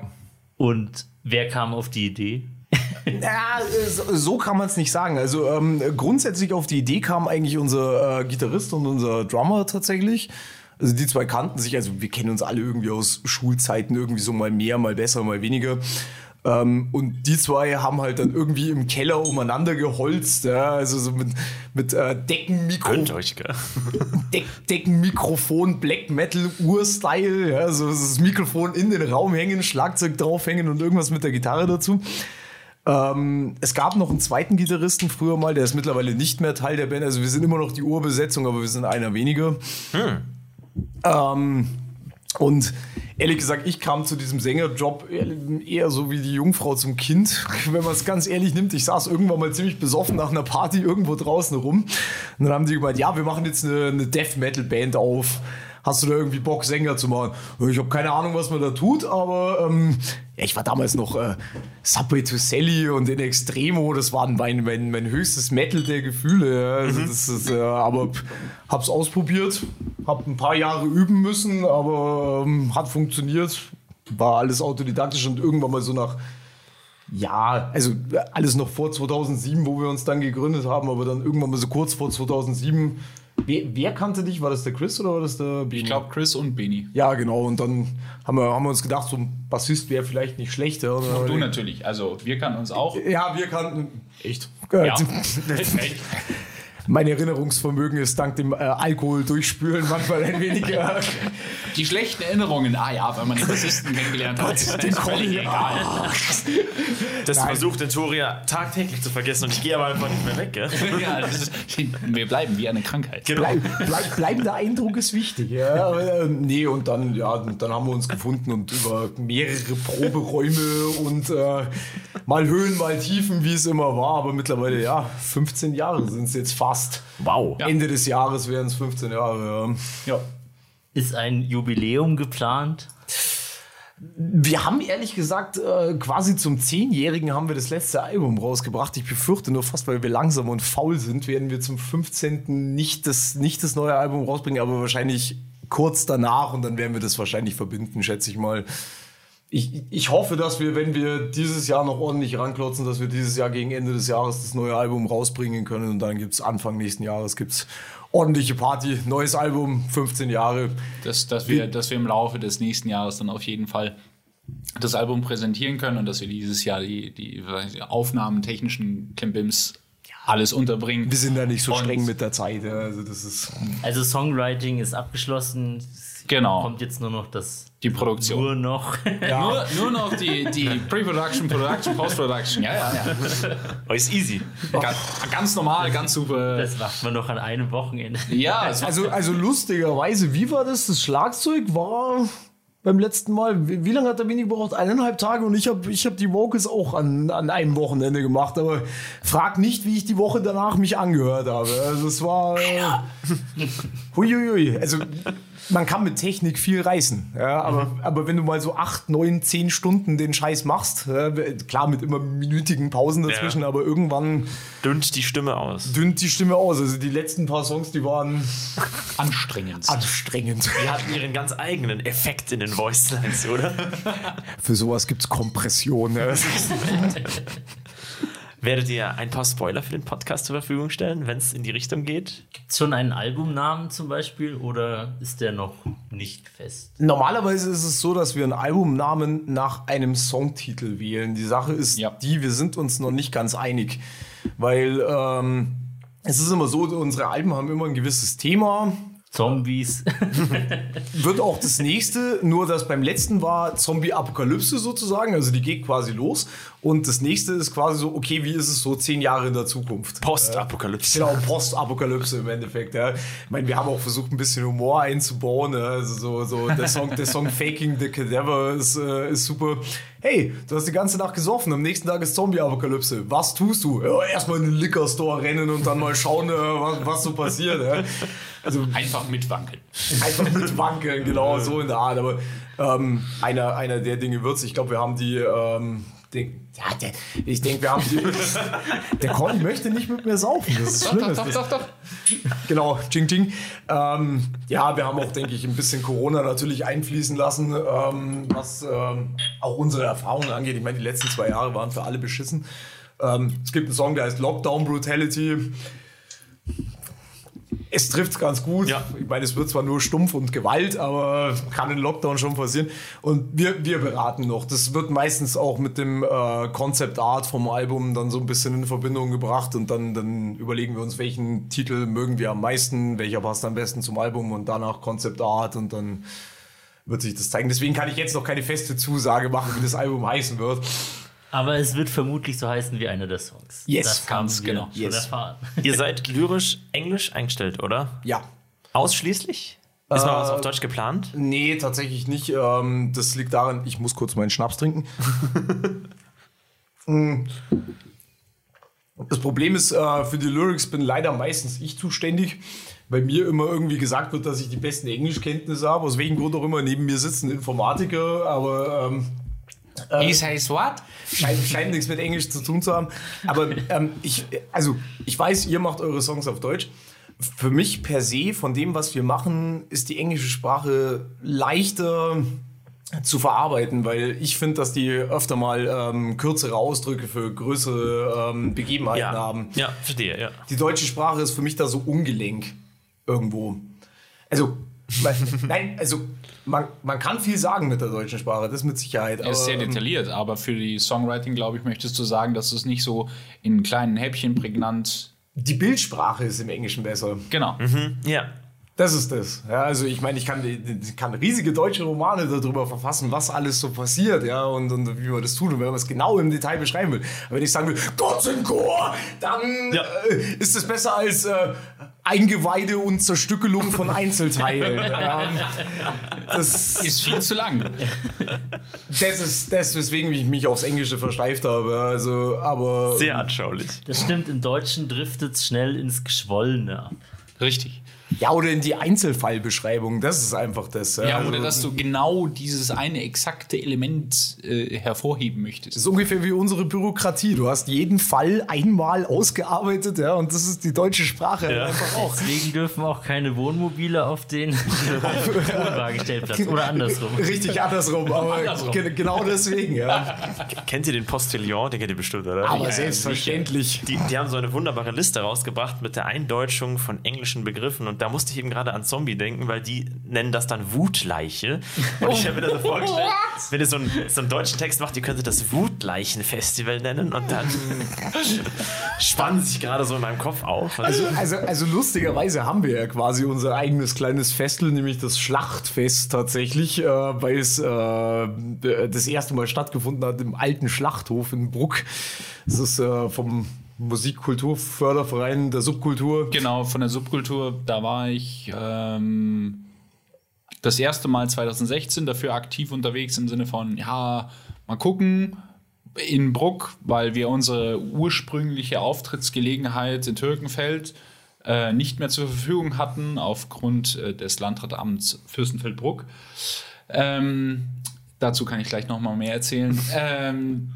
Und wer kam auf die Idee? Ja, so, so kann man es nicht sagen. Also ähm, grundsätzlich auf die Idee kam eigentlich unser äh, Gitarrist und unser Drummer tatsächlich. Also die zwei kannten sich, also wir kennen uns alle irgendwie aus Schulzeiten, irgendwie so mal mehr, mal besser, mal weniger. Ähm, und die zwei haben halt dann irgendwie im Keller umeinander geholzt, ja, also so mit, mit äh, Deckenmikro, euch, gell? Deck, Deckenmikrofon, Black Metal, Ur-Style, ja, so das Mikrofon in den Raum hängen, Schlagzeug draufhängen und irgendwas mit der Gitarre dazu. Ähm, es gab noch einen zweiten Gitarristen früher mal, der ist mittlerweile nicht mehr Teil der Band. Also wir sind immer noch die Urbesetzung, aber wir sind einer weniger. Ähm, und ehrlich gesagt, ich kam zu diesem Sängerjob eher so wie die Jungfrau zum Kind, wenn man es ganz ehrlich nimmt. Ich saß irgendwann mal ziemlich besoffen nach einer Party irgendwo draußen rum. Und dann haben die gemeint, ja, wir machen jetzt eine, eine Death Metal Band auf. Hast du da irgendwie Bock, Sänger zu machen? Ich habe keine Ahnung, was man da tut, aber ähm, ja, ich war damals noch äh, Subway to Sally und in Extremo. Das war mein, mein, mein höchstes Metal der Gefühle. Ja. Also das ist, äh, aber hab's ausprobiert, hab ein paar Jahre üben müssen, aber ähm, hat funktioniert. War alles autodidaktisch und irgendwann mal so nach ja, also alles noch vor 2007, wo wir uns dann gegründet haben, aber dann irgendwann mal so kurz vor 2007. Wer, wer kannte dich? War das der Chris oder war das der Beni? ich glaube Chris und Beni. Ja, genau. Und dann haben wir, haben wir uns gedacht, so ein Bassist wäre vielleicht nicht schlecht. Ja, Und du natürlich. Also wir kannten uns auch. ja, wir kannten. Echt? Ja. mein Erinnerungsvermögen ist dank dem äh, Alkohol durchspülen manchmal ein wenig. Äh, Die schlechten Erinnerungen, ah ja, wenn man den Bassisten kennengelernt hat, ist den das völlig Conny. egal. Das Nein. versucht den Toria tagtäglich zu vergessen und ich gehe aber einfach nicht mehr weg, gell? Ja, das ist, wir bleiben wie eine Krankheit. Genau. bleib, bleib, bleibender Eindruck ist wichtig. Ja. Ähm, nee, und dann, ja, dann haben wir uns gefunden und über mehrere Proberäume und äh, mal Höhen, mal Tiefen, wie es immer war. Aber mittlerweile, ja, 15 Jahre sind es jetzt fast. Wow. Ende des Jahres wären es 15 Jahre. Ja. Ist ein Jubiläum geplant? Wir haben ehrlich gesagt, äh, quasi zum Zehnjährigen haben wir das letzte Album rausgebracht. Ich befürchte nur fast, weil wir langsam und faul sind, werden wir zum 15. nicht das, nicht das neue Album rausbringen, aber wahrscheinlich kurz danach und dann werden wir das wahrscheinlich verbinden, schätze ich mal. Ich, ich hoffe, dass wir, wenn wir dieses Jahr noch ordentlich ranklotzen, dass wir dieses Jahr gegen Ende des Jahres das neue Album rausbringen können und dann gibt es Anfang nächsten Jahres gibt's ordentliche Party, neues Album, 15 Jahre. dass, dass, wir, dass wir im Laufe des nächsten Jahres dann auf jeden Fall das Album präsentieren können und dass wir dieses Jahr die, die, Aufnahmen, technischen Klimbims alles unterbringen. Wir sind da nicht so Und- streng mit der Zeit. ja. Also das ist Also Songwriting ist abgeschlossen. Es Genau. Kommt jetzt nur noch das Die Produktion. nur noch. Nur, nur noch die, die Pre-Production, Production, Post-Production. Ja, ja, ja. Oh, ist easy. Ganz, ganz normal, ganz super. Das macht man noch an einem Wochenende. Ja, war, Also, also lustigerweise, wie war das? Das Schlagzeug war beim letzten Mal, wie, wie lange hat der Mini gebraucht? Eineinhalb Tage und ich habe ich hab die Vocals auch an, an einem Wochenende gemacht, aber frag nicht, wie ich die Woche danach mich angehört habe. Also es war... Äh, huiuiui. Also man kann mit Technik viel reißen, ja, aber, aber wenn du mal so acht, neun, zehn Stunden den Scheiß machst, ja, klar mit immer minütigen Pausen dazwischen, Ja. aber irgendwann Dünnt die Stimme aus. dünnt die Stimme aus. Also die letzten paar Songs, die waren anstrengend. anstrengend. Die hatten ihren ganz eigenen Effekt in den Voice Lines, oder? Für sowas gibt's Kompression. Ne? Werdet ihr ein paar Spoiler für den Podcast zur Verfügung stellen, wenn es in die Richtung geht? Gibt schon einen Albumnamen zum Beispiel oder ist der noch nicht fest? Normalerweise ist es so, dass wir einen Albumnamen nach einem Songtitel wählen. Die Sache ist Ja. die, wir sind uns noch nicht ganz einig, weil ähm, es ist immer so, unsere Alben haben immer ein gewisses Thema. Zombies. Wird auch das nächste, nur dass beim letzten war Zombie-Apokalypse sozusagen, also die geht quasi los. Und das nächste ist quasi so, okay, wie ist es so zehn Jahre in der Zukunft? Postapokalypse. Genau, Postapokalypse im Endeffekt. Ja. Ich meine, wir haben auch versucht, ein bisschen Humor einzubauen. Ja. Also so, so der, Song, der Song Faking the Cadaver ist, äh, ist super. Hey, du hast die ganze Nacht gesoffen, am nächsten Tag ist Zombie-Apokalypse. Was tust du? Ja, erstmal in den Liquor-Store rennen und dann mal schauen, äh, was, was so passiert. Ja. Also Einfach mitwankeln. einfach mit wankeln, genau so in der Art. Aber ähm, einer, einer der Dinge wird's. Ich glaube, wir haben die. Ähm, den, ja, der, ich denke, wir haben der Conny möchte nicht mit mir saufen. Das ist schlimm. Doch, doch, doch, doch. Genau, Ching Ching. Ähm, ja, wir haben auch, denke ich, ein bisschen Corona natürlich einfließen lassen, ähm, was ähm, auch unsere Erfahrungen angeht. Ich meine, die letzten zwei Jahre waren für alle beschissen. Ähm, es gibt einen Song, der heißt Lockdown Brutality. Es trifft ganz gut. Ja. Ich meine, es wird zwar nur stumpf und Gewalt, aber kann in Lockdown schon passieren. Und wir, wir beraten noch. Das wird meistens auch mit dem äh, Concept Art vom Album dann so ein bisschen in Verbindung gebracht und dann, dann überlegen wir uns, welchen Titel mögen wir am meisten, welcher passt am besten zum Album und danach Concept Art und dann wird sich das zeigen. Deswegen kann ich jetzt noch keine feste Zusage machen, wie das Album heißen wird. Aber es wird vermutlich so heißen wie einer der Songs. Yes, das ganz haben wir genau. schon Yes. erfahren. Ihr seid lyrisch Englisch eingestellt, oder? Ja. Ausschließlich? Ist mal was Äh, auf Deutsch geplant? Nee, tatsächlich nicht. Ähm, das liegt daran, ich muss kurz meinen Schnaps trinken. Mm. das Problem ist, äh, für die Lyrics bin leider meistens ich zuständig, weil mir immer irgendwie gesagt wird, dass ich die besten Englischkenntnisse habe. Aus welchem Grund auch immer. Neben mir sitzt ein Informatiker, aber ähm, He says what? scheint, scheint nichts mit Englisch zu tun zu haben. Aber ähm, ich, also, ich weiß, ihr macht eure Songs auf Deutsch. Für mich per se, von dem, was wir machen, ist die englische Sprache leichter zu verarbeiten, weil ich finde, dass die öfter mal ähm, kürzere Ausdrücke für größere ähm, Begebenheiten Ja. haben. Ja, verstehe, ja. Die deutsche Sprache ist für mich da so ungelenk irgendwo. Also, nein, also man, man kann viel sagen mit der deutschen Sprache, das mit Sicherheit. Er ist sehr ähm, detailliert, aber für die Songwriting, glaube ich, möchtest du sagen, dass es nicht so in kleinen Häppchen prägnant. die Bildsprache ist im Englischen besser. Genau. Ja. Das ist das. Ja, also ich meine, ich kann, ich kann riesige deutsche Romane darüber verfassen, was alles so passiert, ja, und, und wie man das tut und wenn man es genau im Detail beschreiben will. Aber wenn ich sagen will, Gott im Chor, dann Ja. äh, ist es besser als äh, Eingeweide und Zerstückelung von Einzelteilen. ähm, das, Ist viel zu lang. das ist das, weswegen ich mich aufs Englische versteift habe. Also, aber Sehr anschaulich. Das stimmt, im Deutschen driftet es schnell ins Geschwollene ab. Richtig. Ja, oder in die Einzelfallbeschreibung. Das ist einfach das. Ja, Also, oder dass du genau dieses eine exakte Element äh, hervorheben möchtest. Das ist ungefähr wie unsere Bürokratie. Du hast jeden Fall einmal ausgearbeitet, ja, und das ist die deutsche Sprache Ja. einfach auch. Deswegen dürfen auch keine Wohnmobile auf den Wohnwagenstellplatz oder andersrum. Richtig andersrum, aber Andersrum. ge- genau deswegen, ja. Kennt ihr den Postillon? Den kennt ihr bestimmt, oder? Aber Ja, selbstverständlich. Die, die haben so eine wunderbare Liste rausgebracht mit der Eindeutschung von englischen Begriffen. Und da musste ich eben gerade an Zombie denken, weil die nennen das dann Wutleiche. Und ich habe mir das so vorgestellt, wenn ihr so einen, so einen deutschen Text macht, ihr könntet das Wutleichen-Festival nennen. Und dann spannen sich gerade so in meinem Kopf auf. Also, also, also lustigerweise haben wir ja quasi unser eigenes kleines Festel, nämlich das Schlachtfest tatsächlich, äh, weil es äh, das erste Mal stattgefunden hat im alten Schlachthof in Bruck. Das ist äh, vom Musikkulturförderverein der Subkultur. Genau, von der Subkultur, da war ich ähm, das erste Mal 2016 dafür aktiv unterwegs im Sinne von, ja, mal gucken in Bruck, weil wir unsere ursprüngliche Auftrittsgelegenheit in Türkenfeld äh, nicht mehr zur Verfügung hatten aufgrund äh, des Landratsamts Fürstenfeldbruck. Ähm, dazu kann ich gleich noch mal mehr erzählen. ähm,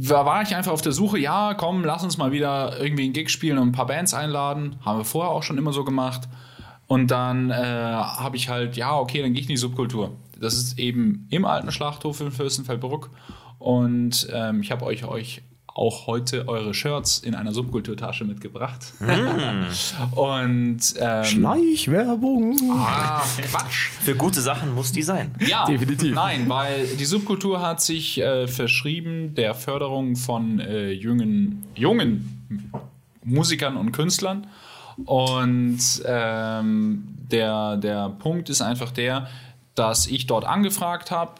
da war ich einfach auf der Suche, ja, komm, lass uns mal wieder irgendwie einen Gig spielen und ein paar Bands einladen. Haben wir vorher auch schon immer so gemacht. Und dann äh, habe ich halt, ja, okay, dann gehe ich in die Subkultur. Das ist eben im alten Schlachthof in Fürstenfeldbruck. Und ähm, ich habe euch, euch auch heute eure Shirts in einer Subkulturtasche mitgebracht. und ähm, Schleichwerbung. ah, Quatsch. Für gute Sachen muss die sein. Ja, Definitiv. Nein, weil die Subkultur hat sich äh, verschrieben der Förderung von äh, jungen, jungen Musikern und Künstlern. Und ähm, der, der Punkt ist einfach der, dass ich dort angefragt habe,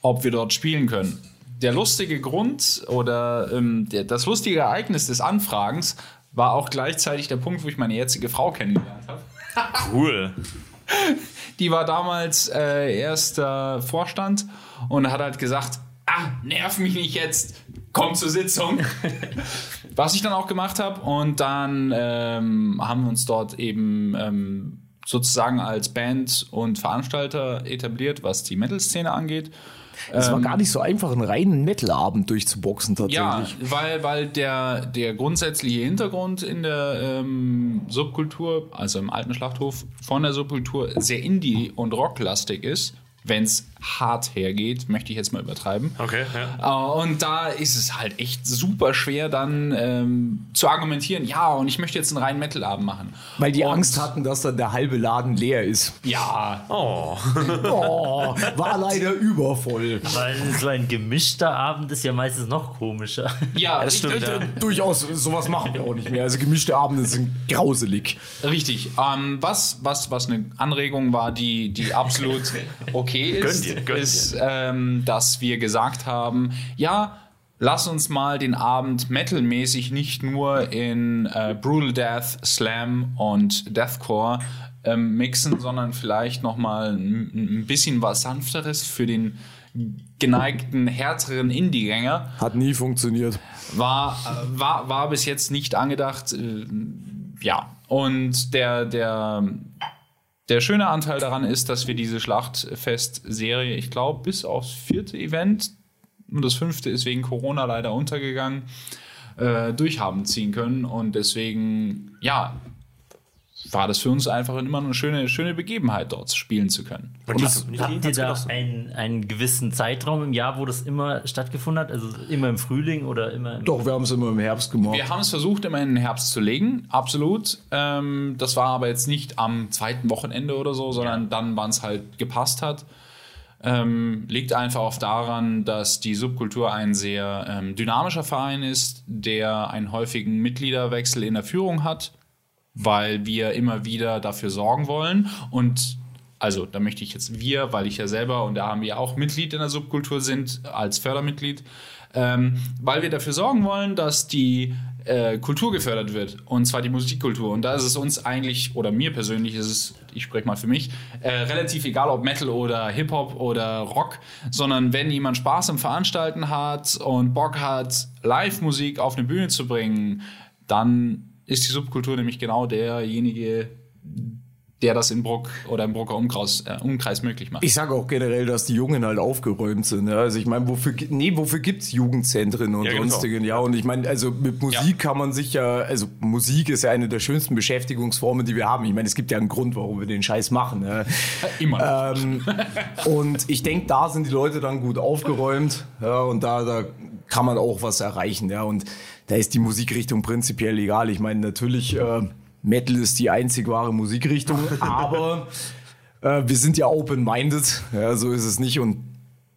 ob wir dort spielen können. Der lustige Grund oder ähm, der, das lustige Ereignis des Anfragens war auch gleichzeitig der Punkt, wo ich meine jetzige Frau kennengelernt habe. Cool. Die war damals äh, erster Vorstand und hat halt gesagt, ah, nerv mich nicht jetzt, komm zur Sitzung. Was ich dann auch gemacht habe und dann ähm, haben wir uns dort eben ähm, sozusagen als Band und Veranstalter etabliert, was die Metal-Szene angeht. Es war gar nicht so einfach, einen reinen Metal-Abend durchzuboxen Ja, tatsächlich. weil, weil der, der grundsätzliche Hintergrund in der ähm, Subkultur, also im alten Schlachthof von der Subkultur, sehr Indie- und Rocklastig ist. Wenn es hart hergeht, möchte ich jetzt mal übertreiben. Okay, ja. Äh, Und da ist es halt echt super schwer, dann ähm, zu argumentieren, ja, und ich möchte jetzt einen reinen Metal-Abend machen. Weil die und, Angst hatten, dass dann der halbe Laden leer ist. Ja, Oh. Oh, war leider übervoll. Weil so ein gemischter Abend ist ja meistens noch komischer. ja, Das stimmt, ja. Durchaus, sowas machen wir auch nicht mehr. Also gemischte Abende sind grauselig. Richtig. Ähm, was, was, was eine Anregung war, die, die absolut okay ist, Gönn dir, gönn ist, ähm, dass wir gesagt haben, ja, lass uns mal den Abend metalmäßig nicht nur in äh, Brutal Death, Slam und Deathcore ähm, mixen, sondern vielleicht noch mal ein, ein bisschen was sanfteres für den geneigten, härteren Indie-Gänger Hat nie funktioniert. war, äh, war, war bis jetzt nicht angedacht. Äh, ja, und der, der, der schöne Anteil daran ist, dass wir diese Schlachtfest-Serie, ich glaube, bis aufs vierte Event, und das fünfte ist wegen Corona leider untergegangen, äh, durchhaben ziehen können. Und deswegen, ja, war das für uns einfach immer eine schöne, schöne Begebenheit, dort spielen zu können. Und Habt ihr da einen, einen gewissen Zeitraum im Jahr, wo das immer stattgefunden hat? Also immer im Frühling oder immer im Doch, wir haben es immer im Herbst gemacht. Wir haben es versucht, immer in den Herbst zu legen, absolut. Ähm, das war aber jetzt nicht am zweiten Wochenende oder so, sondern dann, wann es halt gepasst hat. Ähm, liegt einfach auch daran, dass die Subkultur ein sehr ähm, dynamischer Verein ist, der einen häufigen Mitgliederwechsel in der Führung hat, weil wir immer wieder dafür sorgen wollen und also da möchte ich jetzt wir, weil ich ja selber und da haben wir auch Mitglied in der Subkultur sind, als Fördermitglied, ähm, weil wir dafür sorgen wollen, dass die äh, Kultur gefördert wird und zwar die Musikkultur. Und da ist es uns eigentlich, oder mir persönlich ist es, ich spreche mal für mich, äh, relativ egal, ob Metal oder Hip-Hop oder Rock, sondern wenn jemand Spaß am Veranstalten hat und Bock hat, Live-Musik auf eine Bühne zu bringen, dann ist die Subkultur nämlich genau derjenige, der das in Bruck oder im Brucker Umkreis, äh, Umkreis möglich macht. Ich sage auch generell, dass die Jungen halt aufgeräumt sind. Ja? Also ich meine, wofür, nee, wofür gibt's Jugendzentren und Ja, genau. sonstigen? Ja, und ich meine, also mit Musik kann man sich ja, also Musik ist ja eine der schönsten Beschäftigungsformen, die wir haben. Ich meine, es gibt ja einen Grund, warum wir den Scheiß machen. Ja? Immer. ähm, und ich denke, da sind die Leute dann gut aufgeräumt. Ja, und da, da kann man auch was erreichen. Ja, und da ist die Musikrichtung prinzipiell egal. Ich meine, natürlich, äh, Metal ist die einzig wahre Musikrichtung, aber äh, wir sind ja open-minded. Ja, so ist es nicht. Und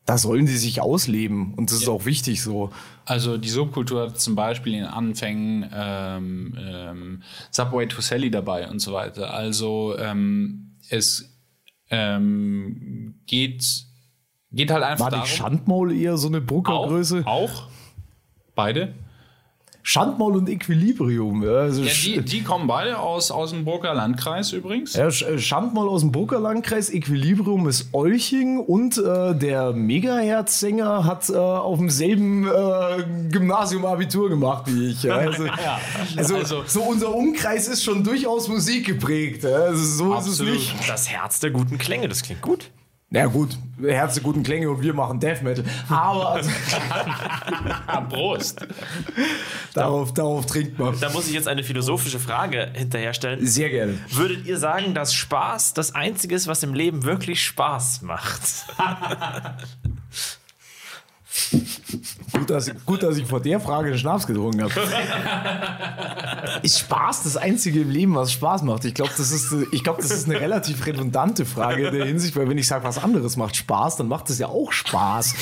da sollen die sich ausleben. Und das ist auch wichtig so. Also die Subkultur hat zum Beispiel in den Anfängen ähm, ähm, Subway to Sally dabei und so weiter. Also ähm, es ähm, geht, geht halt einfach War darum. nicht Schandmaul eher so eine Bruckergröße? Auch, auch beide. Schandmaul und Equilibrium. Ja, also Ja, die, die kommen beide aus, aus dem Burger Landkreis übrigens. Ja, äh, Schandmaul aus dem Burgerlandkreis, Equilibrium ist Olching und äh, der Megahertz-Sänger hat äh, auf demselben äh, Gymnasium Abitur gemacht wie ich. Ja. Also, also, also- so unser Umkreis ist schon durchaus Musik geprägt. Ja. Also so ist es Absolut. nicht. Das Herz der guten Klänge, das klingt gut. Na gut, Herz der guten Klänge und wir machen Death Metal. Aber also, Prost. darauf, darauf trinkt man. Da muss ich jetzt eine philosophische Frage hinterherstellen. Sehr gerne. Würdet ihr sagen, dass Spaß das Einzige ist, was im Leben wirklich Spaß macht? Gut dass, ich, gut, dass ich vor der Frage einen Schnaps getrunken habe. ist Spaß das Einzige im Leben, was Spaß macht? Ich glaube, das, ist, ich glaub, das ist eine relativ redundante Frage in der Hinsicht, weil wenn ich sage, was anderes macht Spaß, dann macht es ja auch Spaß.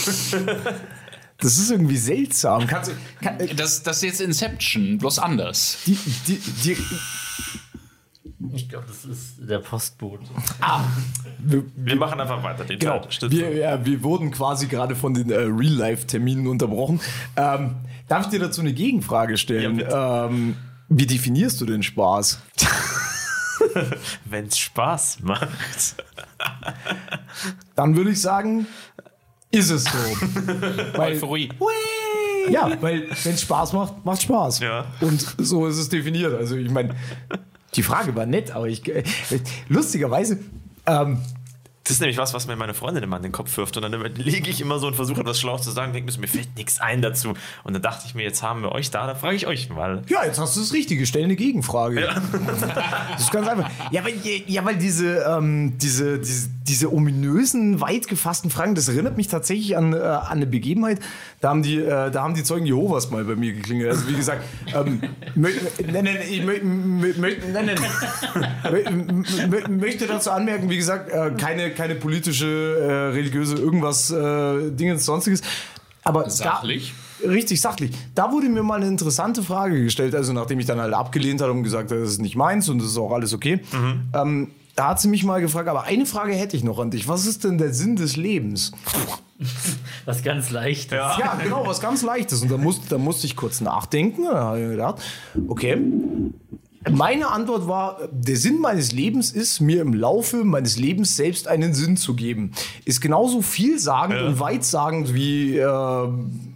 Das ist irgendwie seltsam. Kannst, du- kann, äh, Das, das ist jetzt Inception, bloß anders. die, die, die, Ich glaube, das ist der Postbote. Wir, Wir machen einfach weiter. Den Genau. Teil. Wir, ja, wir wurden quasi gerade von den äh, Real-Life-Terminen unterbrochen. Ähm, darf ich dir dazu eine Gegenfrage stellen? Ja, ähm, wie definierst du denn Spaß? Wenn es Spaß macht. Dann würde ich sagen, ist es so. weil, Euphorie. ja, weil wenn es Spaß macht, macht Spaß. Ja. Und so ist es definiert. Also ich meine, die Frage war nett, aber ich äh, lustigerweise ähm, Das ist nämlich was, was mir meine Freundin immer an den Kopf wirft. Und dann lege ich immer so und versuche etwas schlau zu sagen, denke mir, mir fällt nichts ein dazu. Und dann dachte ich mir, jetzt haben wir euch da, da frage ich euch mal. Ja, jetzt hast du das Richtige. Stell eine Gegenfrage. Das ist ganz einfach. Ja, weil, ja, weil diese, ähm, diese, diese, diese ominösen, weit gefassten Fragen, das erinnert mich tatsächlich an, äh, an eine Begebenheit. Da haben, die, äh, da haben die Zeugen Jehovas mal bei mir geklingelt. Also wie gesagt, ähm, mö, nein, nein, ich nein, nein, möchte dazu anmerken, wie gesagt, äh, keine, keine politische, äh, religiöse, irgendwas, äh, Dinge, sonstiges. Aber da- Sachlich. Richtig sachlich. Da wurde mir mal eine interessante Frage gestellt, also nachdem ich dann halt abgelehnt habe und gesagt habe, das ist nicht meins und das ist auch alles okay. Ähm, da hat sie mich mal gefragt, aber eine Frage hätte ich noch an dich. Was ist denn der Sinn des Lebens? Was ganz leicht ist. Ja, genau, was ganz Leichtes. Und da musste, da musste ich kurz nachdenken. Da habe ich gedacht, okay. Meine Antwort war, der Sinn meines Lebens ist, mir im Laufe meines Lebens selbst einen Sinn zu geben. Ist genauso vielsagend und weitsagend wie, äh,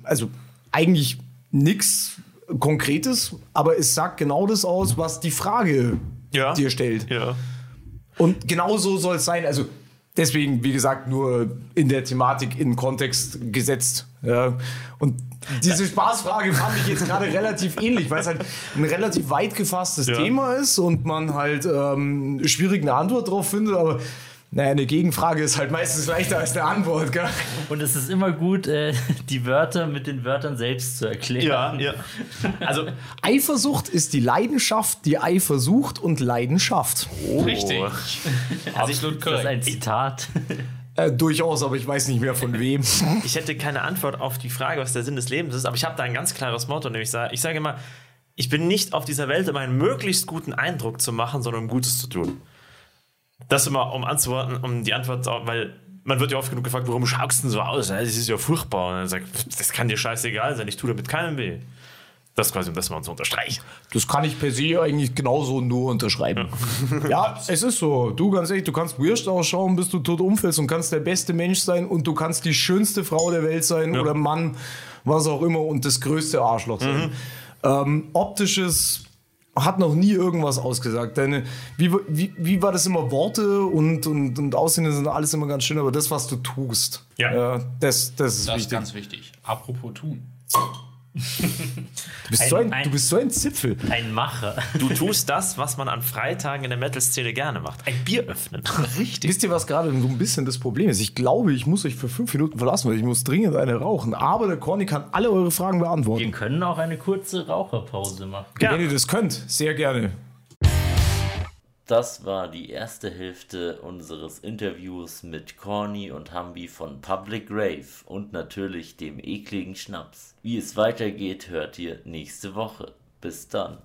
also eigentlich nichts Konkretes, aber es sagt genau das aus, was die Frage Ja. dir stellt. Ja. Und genau so soll es sein. Also deswegen, wie gesagt, nur in der Thematik in Kontext gesetzt. Ja. Und diese Spaßfrage fand ich jetzt gerade relativ ähnlich, weil es halt ein relativ weit gefasstes Ja. Thema ist und man halt ähm, schwierig eine Antwort drauf findet, aber naja, eine Gegenfrage ist halt meistens leichter als eine Antwort, gell? Und es ist immer gut, äh, die Wörter mit den Wörtern selbst zu erklären. Ja, ja. Also, Eifersucht ist die Leidenschaft, die Eifer sucht und Leidenschaft. Richtig. Absolut Das ist ein korrekt. Zitat. Äh, durchaus, aber ich weiß nicht mehr von wem. ich hätte keine Antwort auf die Frage, was der Sinn des Lebens ist, aber ich habe da ein ganz klares Motto, nämlich ich sage immer, ich bin nicht auf dieser Welt, um einen möglichst guten Eindruck zu machen, sondern um Gutes zu tun. Das immer, um anzuworten, um die Antwort, weil man wird ja oft genug gefragt, warum schaust du denn so aus? Das ist ja furchtbar. Und dann sagt, das kann dir scheißegal sein, ich tue damit keinem weh. Das ist quasi, um das mal zu unterstreichen. Das kann ich per se eigentlich genauso nur unterschreiben. Ja, es ist so. Du, ganz ehrlich, du kannst wurscht ausschauen, bis du tot umfällst und kannst der beste Mensch sein und du kannst die schönste Frau der Welt sein oder Mann, was auch immer und das größte Arschloch sein. Ähm, optisches hat noch nie irgendwas ausgesagt. Deine, wie, wie, wie war das immer? Worte und, und, und Aussehen sind alles immer ganz schön, aber das, was du tust, Ja. äh, das, das ist Das ist wichtig. ganz wichtig. Apropos tun. Du bist, so ein, Ein- du bist so ein Zipfel. Ein Macher. Du tust das, was man an Freitagen in der Metal-Szene gerne macht. Ein Bier öffnen. Richtig. Wisst ihr, was gerade so ein bisschen das Problem ist? Ich glaube, ich muss euch für fünf Minuten verlassen, weil ich muss dringend eine rauchen. Aber der Corny kann alle eure Fragen Wir beantworten. können auch eine kurze Raucherpause machen. Ja. Wenn ihr das könnt, sehr gerne. Das war die erste Hälfte unseres Interviews mit Corny und Hambi von Public Rave und natürlich dem ekligen Schnaps. Wie es weitergeht, hört ihr nächste Woche. Bis dann.